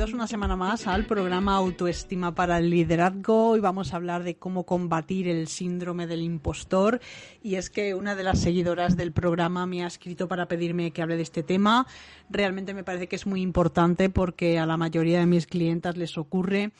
Bienvenidos una semana más al programa Autoestima para el Liderazgo. Hoy vamos a hablar de cómo combatir el síndrome del impostor. Y es que una de las seguidoras del programa me ha escrito para pedirme que hable de este tema. Realmente me parece que es muy importante porque a la mayoría de mis clientas les ocurre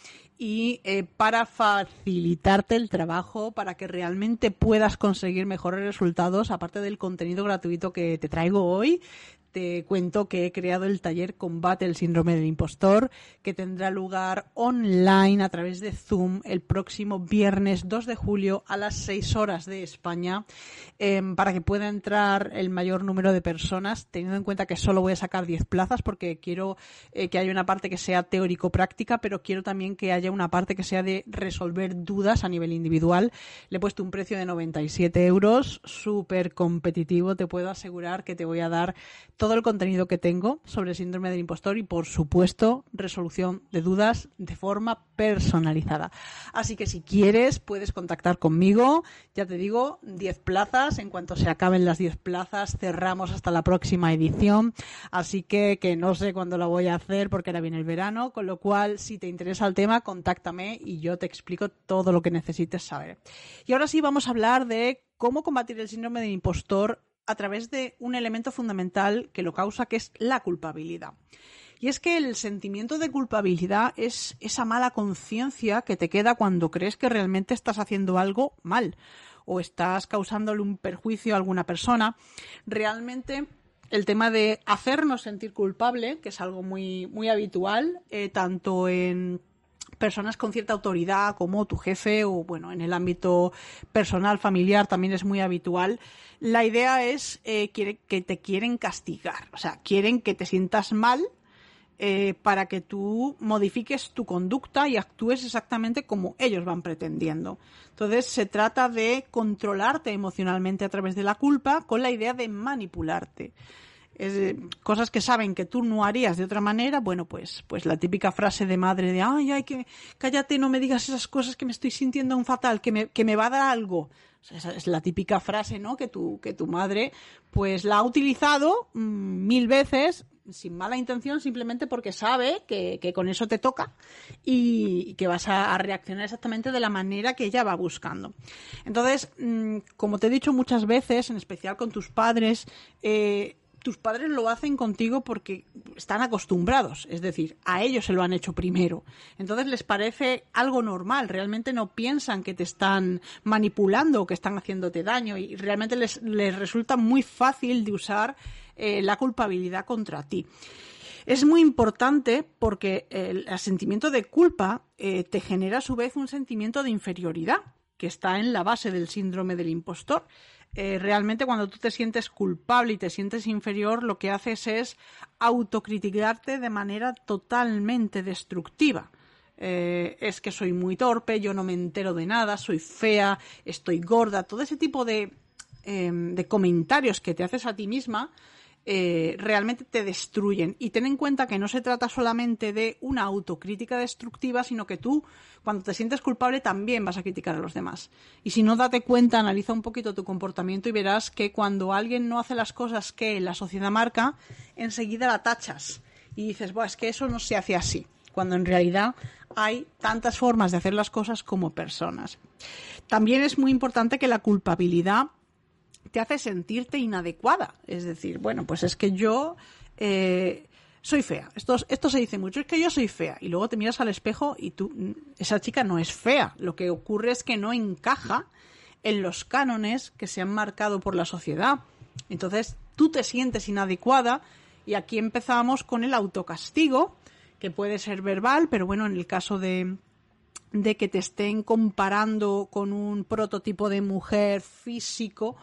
y eh, para facilitarte el trabajo, para que realmente puedas conseguir mejores resultados, aparte del contenido gratuito que te traigo hoy, te cuento que he creado el taller Combate el síndrome del impostor, que tendrá lugar online a través de Zoom el próximo viernes 2 de julio a las 6 horas de España, em, para que pueda entrar el mayor número de personas, teniendo en cuenta que solo voy a sacar 10 plazas, porque quiero eh, que haya una parte que sea teórico-práctica, pero quiero también que haya una parte que sea de resolver dudas a nivel individual. Le he puesto un precio de 97 euros, súper competitivo, te puedo asegurar que te voy a dar todo el contenido que tengo sobre el síndrome del impostor y, por supuesto, resolución de dudas de forma personalizada. Así que si quieres, puedes contactar conmigo. Ya te digo, 10 plazas. En cuanto se acaben las 10 plazas, cerramos hasta la próxima edición. Así que, que no sé cuándo la voy a hacer porque ahora viene el verano. Con lo cual, si te interesa el tema, contáctame y yo te explico todo lo que necesites saber. Y ahora sí vamos a hablar de cómo combatir el síndrome del impostor a través de un elemento fundamental que lo causa, que es la culpabilidad. Y es que el sentimiento de culpabilidad es esa mala conciencia que te queda cuando crees que realmente estás haciendo algo mal o estás causándole un perjuicio a alguna persona. Realmente el tema de hacernos sentir culpable, que es algo muy, muy habitual, eh, tanto en personas con cierta autoridad como tu jefe o bueno, en el ámbito personal, familiar también es muy habitual. La idea es eh, que te quieren castigar, o sea, quieren que te sientas mal eh, para que tú modifiques tu conducta y actúes exactamente como ellos van pretendiendo. Entonces se trata de controlarte emocionalmente a través de la culpa con la idea de manipularte cosas que saben que tú no harías de otra manera, bueno, pues, pues la típica frase de madre de, ay, ay, que cállate, no me digas esas cosas que me estoy sintiendo un fatal, que me, que me va a dar algo. esa es la típica frase, ¿no? Que tu, que tu madre, pues la ha utilizado mm, mil veces sin mala intención, simplemente porque sabe que, que con eso te toca y, que vas a, reaccionar exactamente de la manera que ella va buscando. Entonces, mm, como te he dicho muchas veces, en especial con tus padres, eh, tus padres lo hacen contigo porque están acostumbrados, es decir, a ellos se lo han hecho primero. Entonces les parece algo normal, realmente no piensan que te están manipulando o que están haciéndote daño y realmente les, resulta muy fácil de usar eh, la culpabilidad contra ti. Es muy importante porque el, sentimiento de culpa eh, te genera a su vez un sentimiento de inferioridad que está en la base del síndrome del impostor. Eh, realmente cuando tú te sientes culpable y te sientes inferior, lo que haces es autocriticarte de manera totalmente destructiva. Eh, es que soy muy torpe, yo no me entero de nada, soy fea, estoy gorda, todo ese tipo de, em, de comentarios que te haces a ti misma eh, realmente te destruyen. Y ten en cuenta que no se trata solamente de una autocrítica destructiva, sino que tú, cuando te sientes culpable, también vas a criticar a los demás. Y si no, date cuenta, analiza un poquito tu comportamiento y verás que cuando alguien no hace las cosas que la sociedad marca, enseguida la tachas. Y dices, es que eso no se hace así. Cuando en realidad hay tantas formas de hacer las cosas como personas. También es muy importante que la culpabilidad te hace sentirte inadecuada. Es decir, bueno, pues es que yo eh, soy fea. Esto, se dice mucho, es que yo soy fea. Y luego te miras al espejo y tú, esa chica no es fea. Lo que ocurre es que no encaja en los cánones que se han marcado por la sociedad. Entonces, tú te sientes inadecuada y aquí empezamos con el autocastigo, que puede ser verbal, pero bueno, en el caso de que te estén comparando con un prototipo de mujer físico,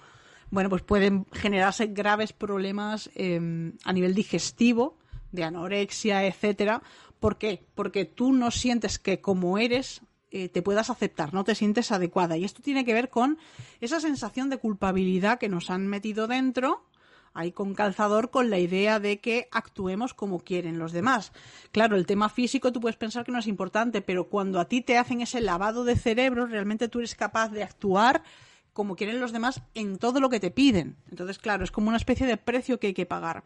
bueno, pues pueden generarse graves problemas em, a nivel digestivo, de anorexia, etcétera. ¿Por qué? Porque tú no sientes que como eres eh, te puedas aceptar, no te sientes adecuada. Y esto tiene que ver con esa sensación de culpabilidad que nos han metido dentro ahí con calzador con la idea de que actuemos como quieren los demás. Claro, el tema físico tú puedes pensar que no es importante, pero cuando a ti te hacen ese lavado de cerebro, realmente tú eres capaz de actuar como quieren los demás en todo lo que te piden. Entonces, claro, es como una especie de precio que hay que pagar.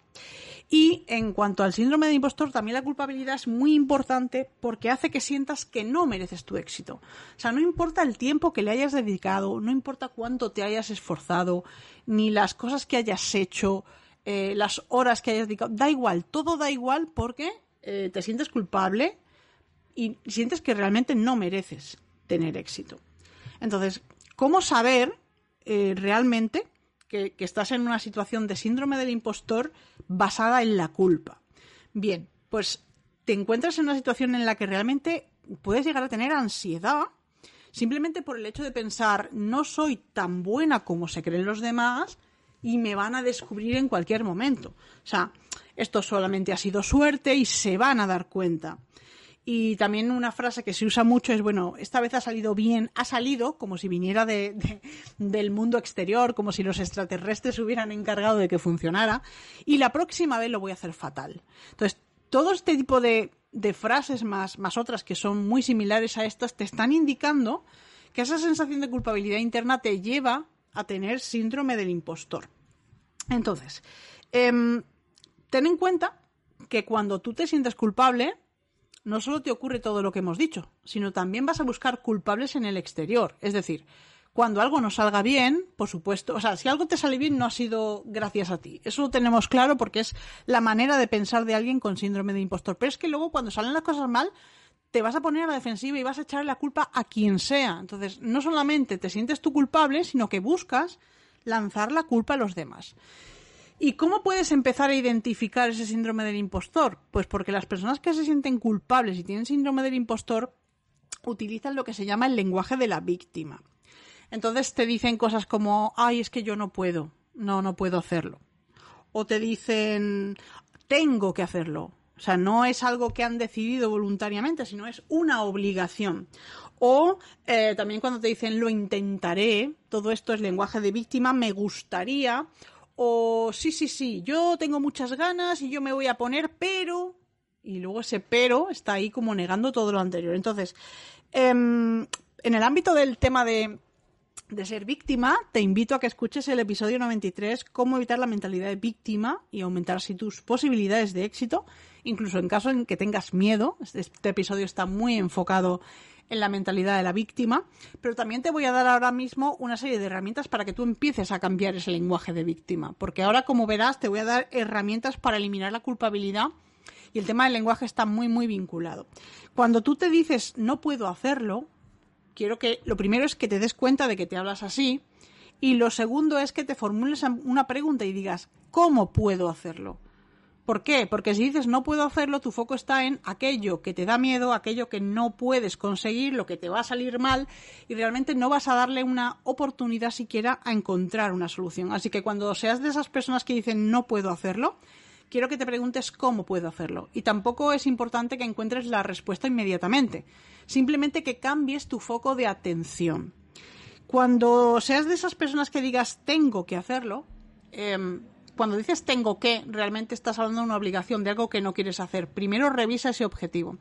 Y en cuanto al síndrome de impostor, también la culpabilidad es muy importante porque hace que sientas que no mereces tu éxito. O sea, no importa el tiempo que le hayas dedicado, no importa cuánto te hayas esforzado, ni las cosas que hayas hecho, eh, las horas que hayas dedicado, da igual, todo da igual porque eh, te sientes culpable y sientes que realmente no mereces tener éxito. Entonces, ¿cómo saber eh, realmente que, estás en una situación de síndrome del impostor basada en la culpa. Bien, pues te encuentras en una situación en la que realmente puedes llegar a tener ansiedad simplemente por el hecho de pensar no soy tan buena como se creen los demás y me van a descubrir en cualquier momento. O sea, esto solamente ha sido suerte y se van a dar cuenta. Y también una frase que se usa mucho es, bueno, esta vez ha salido bien, ha salido como si viniera de, del mundo exterior, como si los extraterrestres hubieran encargado de que funcionara, y la próxima vez lo voy a hacer fatal. Entonces, todo este tipo de, de frases más, más otras que son muy similares a estas te están indicando que esa sensación de culpabilidad interna te lleva a tener síndrome del impostor. Entonces, em, ten en cuenta que cuando tú te sientes culpable, no solo te ocurre todo lo que hemos dicho, sino también vas a buscar culpables en el exterior. Es decir, cuando algo no salga bien, por supuesto, o sea, si algo te sale bien no ha sido gracias a ti. Eso lo tenemos claro porque es la manera de pensar de alguien con síndrome de impostor. Pero es que luego cuando salen las cosas mal, te vas a poner a la defensiva y vas a echarle la culpa a quien sea. Entonces, no solamente te sientes tú culpable, sino que buscas lanzar la culpa a los demás. ¿Y cómo puedes empezar a identificar ese síndrome del impostor? Pues porque las personas que se sienten culpables y tienen síndrome del impostor utilizan lo que se llama el lenguaje de la víctima. Entonces te dicen cosas como, ay, es que yo no puedo, no, no puedo hacerlo. O te dicen, tengo que hacerlo. O sea, no es algo que han decidido voluntariamente, sino es una obligación. O eh, también cuando te dicen lo intentaré, todo esto es lenguaje de víctima, me gustaría, o sí, sí, sí, yo tengo muchas ganas y yo me voy a poner, pero... Y luego ese pero está ahí como negando todo lo anterior. Entonces, em, en el ámbito del tema de, de ser víctima, te invito a que escuches el episodio 93, cómo evitar la mentalidad de víctima y aumentar así tus posibilidades de éxito, incluso en caso en que tengas miedo. Este, este episodio está muy enfocado en la mentalidad de la víctima, pero también te voy a dar ahora mismo una serie de herramientas para que tú empieces a cambiar ese lenguaje de víctima, porque ahora, como verás, te voy a dar herramientas para eliminar la culpabilidad y el tema del lenguaje está muy, muy vinculado. Cuando tú te dices no puedo hacerlo, quiero que lo primero es que te des cuenta de que te hablas así y lo segundo es que te formules una pregunta y digas ¿cómo puedo hacerlo? ¿Por qué? Porque si dices no puedo hacerlo, tu foco está en aquello que te da miedo, aquello que no puedes conseguir, lo que te va a salir mal y realmente no vas a darle una oportunidad siquiera a encontrar una solución. Así que cuando seas de esas personas que dicen no puedo hacerlo, quiero que te preguntes cómo puedo hacerlo. Y tampoco es importante que encuentres la respuesta inmediatamente. Simplemente que cambies tu foco de atención. Cuando seas de esas personas que digas tengo que hacerlo, em, cuando dices tengo que, realmente estás hablando de una obligación, de algo que no quieres hacer. Primero revisa ese objetivo.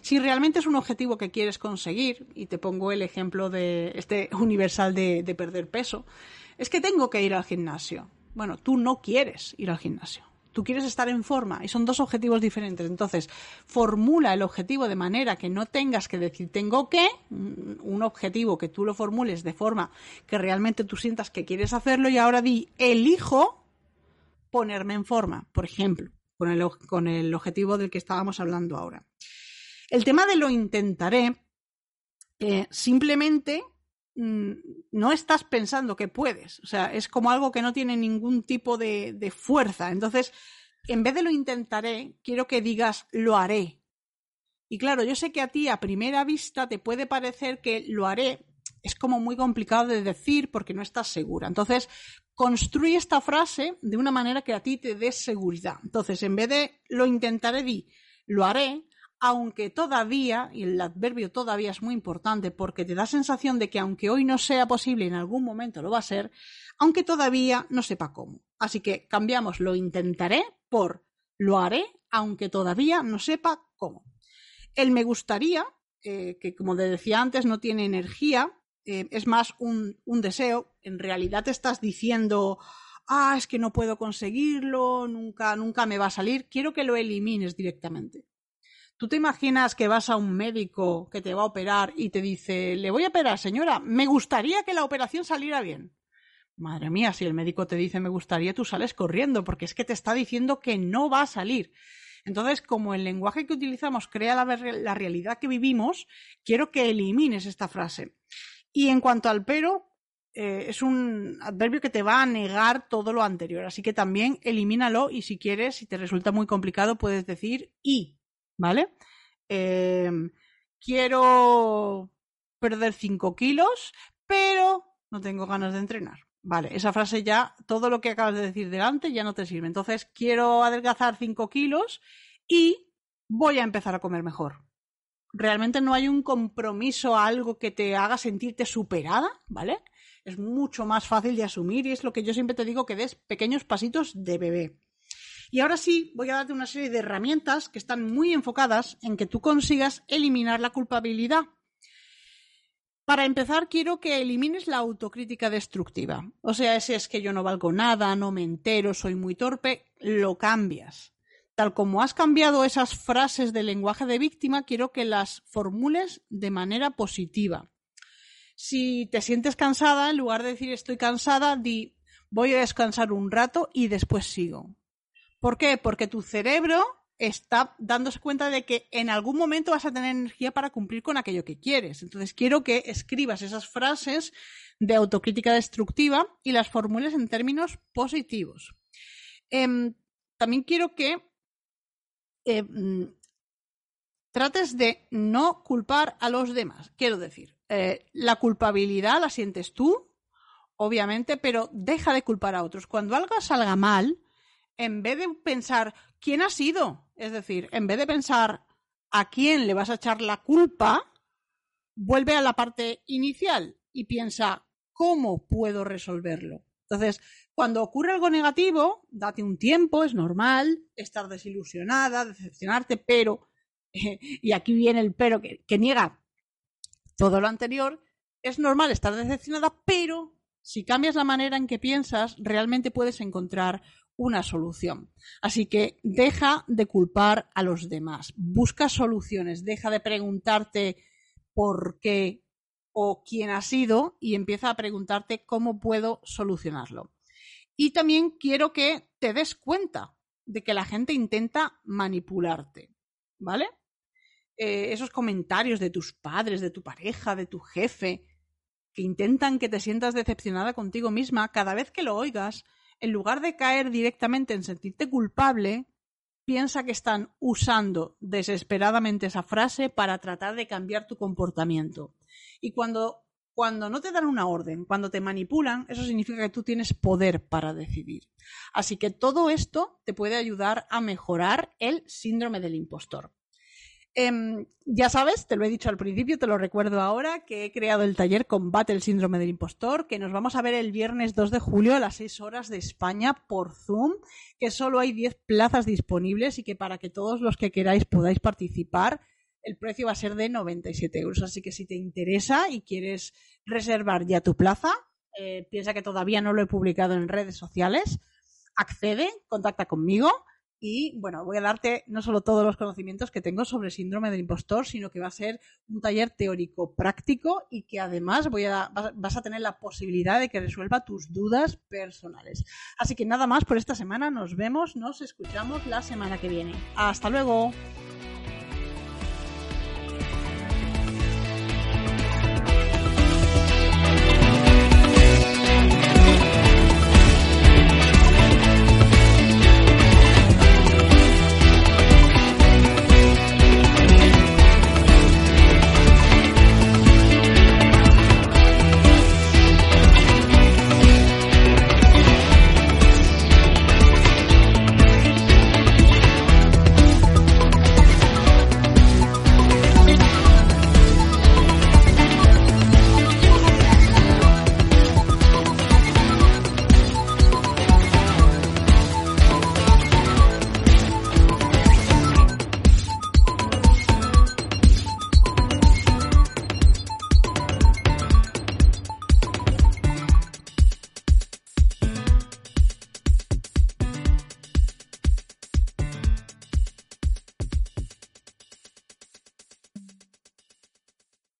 Si realmente es un objetivo que quieres conseguir, y te pongo el ejemplo de este universal de, perder peso, es que tengo que ir al gimnasio. Bueno, tú no quieres ir al gimnasio. Tú quieres estar en forma y son dos objetivos diferentes. Entonces, formula el objetivo de manera que no tengas que decir tengo que, un objetivo que tú lo formules de forma que realmente tú sientas que quieres hacerlo y ahora di elijo ponerme en forma, por ejemplo, con el, con el objetivo del que estábamos hablando ahora. El tema de lo intentaré, eh, simplemente mm, no estás pensando que puedes. O sea, es como algo que no tiene ningún tipo de, de, fuerza. Entonces, en vez de lo intentaré, quiero que digas lo haré. Y claro, yo sé que a ti a primera vista te puede parecer que lo haré es como muy complicado de decir porque no estás segura. Entonces, construye esta frase de una manera que a ti te dé seguridad. Entonces, en vez de lo intentaré, di lo haré, aunque todavía, y el adverbio todavía es muy importante porque te da sensación de que aunque hoy no sea posible, en algún momento lo va a ser, aunque todavía no sepa cómo. Así que cambiamos lo intentaré por lo haré, aunque todavía no sepa cómo. El me gustaría, eh, que como te decía antes, no tiene energía, eh, es más un, un deseo, en realidad te estás diciendo, ah, es que no puedo conseguirlo, nunca, nunca me va a salir, quiero que lo elimines directamente. ¿Tú te imaginas que vas a un médico que te va a operar y te dice, le voy a operar, señora, me gustaría que la operación saliera bien? Madre mía, si el médico te dice me gustaría, tú sales corriendo, porque es que te está diciendo que no va a salir. Entonces, como el lenguaje que utilizamos crea la, realidad que vivimos, quiero que elimines esta frase. Y en cuanto al pero, eh, es un adverbio que te va a negar todo lo anterior. Así que también elimínalo y si quieres, si te resulta muy complicado, puedes decir y. ¿vale? Eh, quiero perder 5 kilos, pero no tengo ganas de entrenar. Vale, esa frase ya, todo lo que acabas de decir delante ya no te sirve. Entonces, quiero adelgazar 5 kilos y voy a empezar a comer mejor. Realmente no hay un compromiso a algo que te haga sentirte superada, ¿vale? Es mucho más fácil de asumir y es lo que yo siempre te digo que des pequeños pasitos de bebé. Y ahora sí, voy a darte una serie de herramientas que están muy enfocadas en que tú consigas eliminar la culpabilidad. Para empezar, quiero que elimines la autocrítica destructiva. O sea, ese es que yo no valgo nada, no me entero, soy muy torpe, lo cambias. Tal como has cambiado esas frases del lenguaje de víctima, quiero que las formules de manera positiva. Si te sientes cansada, en lugar de decir estoy cansada, di voy a descansar un rato y después sigo. ¿Por qué? Porque tu cerebro está dándose cuenta de que en algún momento vas a tener energía para cumplir con aquello que quieres. Entonces quiero que escribas esas frases de autocrítica destructiva y las formules en términos positivos. Eh, también quiero que mm, trates de no culpar a los demás. Quiero decir, eh, la culpabilidad la sientes tú, obviamente, pero deja de culpar a otros. Cuando algo salga mal, en vez de pensar quién ha sido, es decir, en vez de pensar a quién le vas a echar la culpa, vuelve a la parte inicial y piensa cómo puedo resolverlo. Entonces, cuando ocurre algo negativo, date un tiempo, es normal estar desilusionada, decepcionarte, pero, y aquí viene el pero que, que niega todo lo anterior, es normal estar decepcionada, pero si cambias la manera en que piensas, realmente puedes encontrar una solución. Así que deja de culpar a los demás, busca soluciones, deja de preguntarte por qué o quién ha sido y empieza a preguntarte cómo puedo solucionarlo. Y también quiero que te des cuenta de que la gente intenta manipularte, ¿vale? Eh, esos comentarios de tus padres, de tu pareja, de tu jefe, que intentan que te sientas decepcionada contigo misma, cada vez que lo oigas, en lugar de caer directamente en sentirte culpable, piensa que están usando desesperadamente esa frase para tratar de cambiar tu comportamiento. Y cuando, cuando no te dan una orden, cuando te manipulan, eso significa que tú tienes poder para decidir. Así que todo esto te puede ayudar a mejorar el síndrome del impostor. Eh, ya sabes, te lo he dicho al principio, te lo recuerdo ahora, que he creado el taller Combate el Síndrome del Impostor, que nos vamos a ver el viernes 2 de julio a las 6 horas de España por Zoom, que solo hay 10 plazas disponibles y que para que todos los que queráis podáis participar, el precio va a ser de 97 euros. Así que si te interesa y quieres reservar ya tu plaza, eh, piensa que todavía no lo he publicado en redes sociales, accede, contacta conmigo y bueno, voy a darte no solo todos los conocimientos que tengo sobre síndrome del impostor, sino que va a ser un taller teórico práctico y que además voy a, vas a tener la posibilidad de que resuelva tus dudas personales. Así que nada más por esta semana, nos vemos, nos escuchamos la semana que viene. Hasta luego.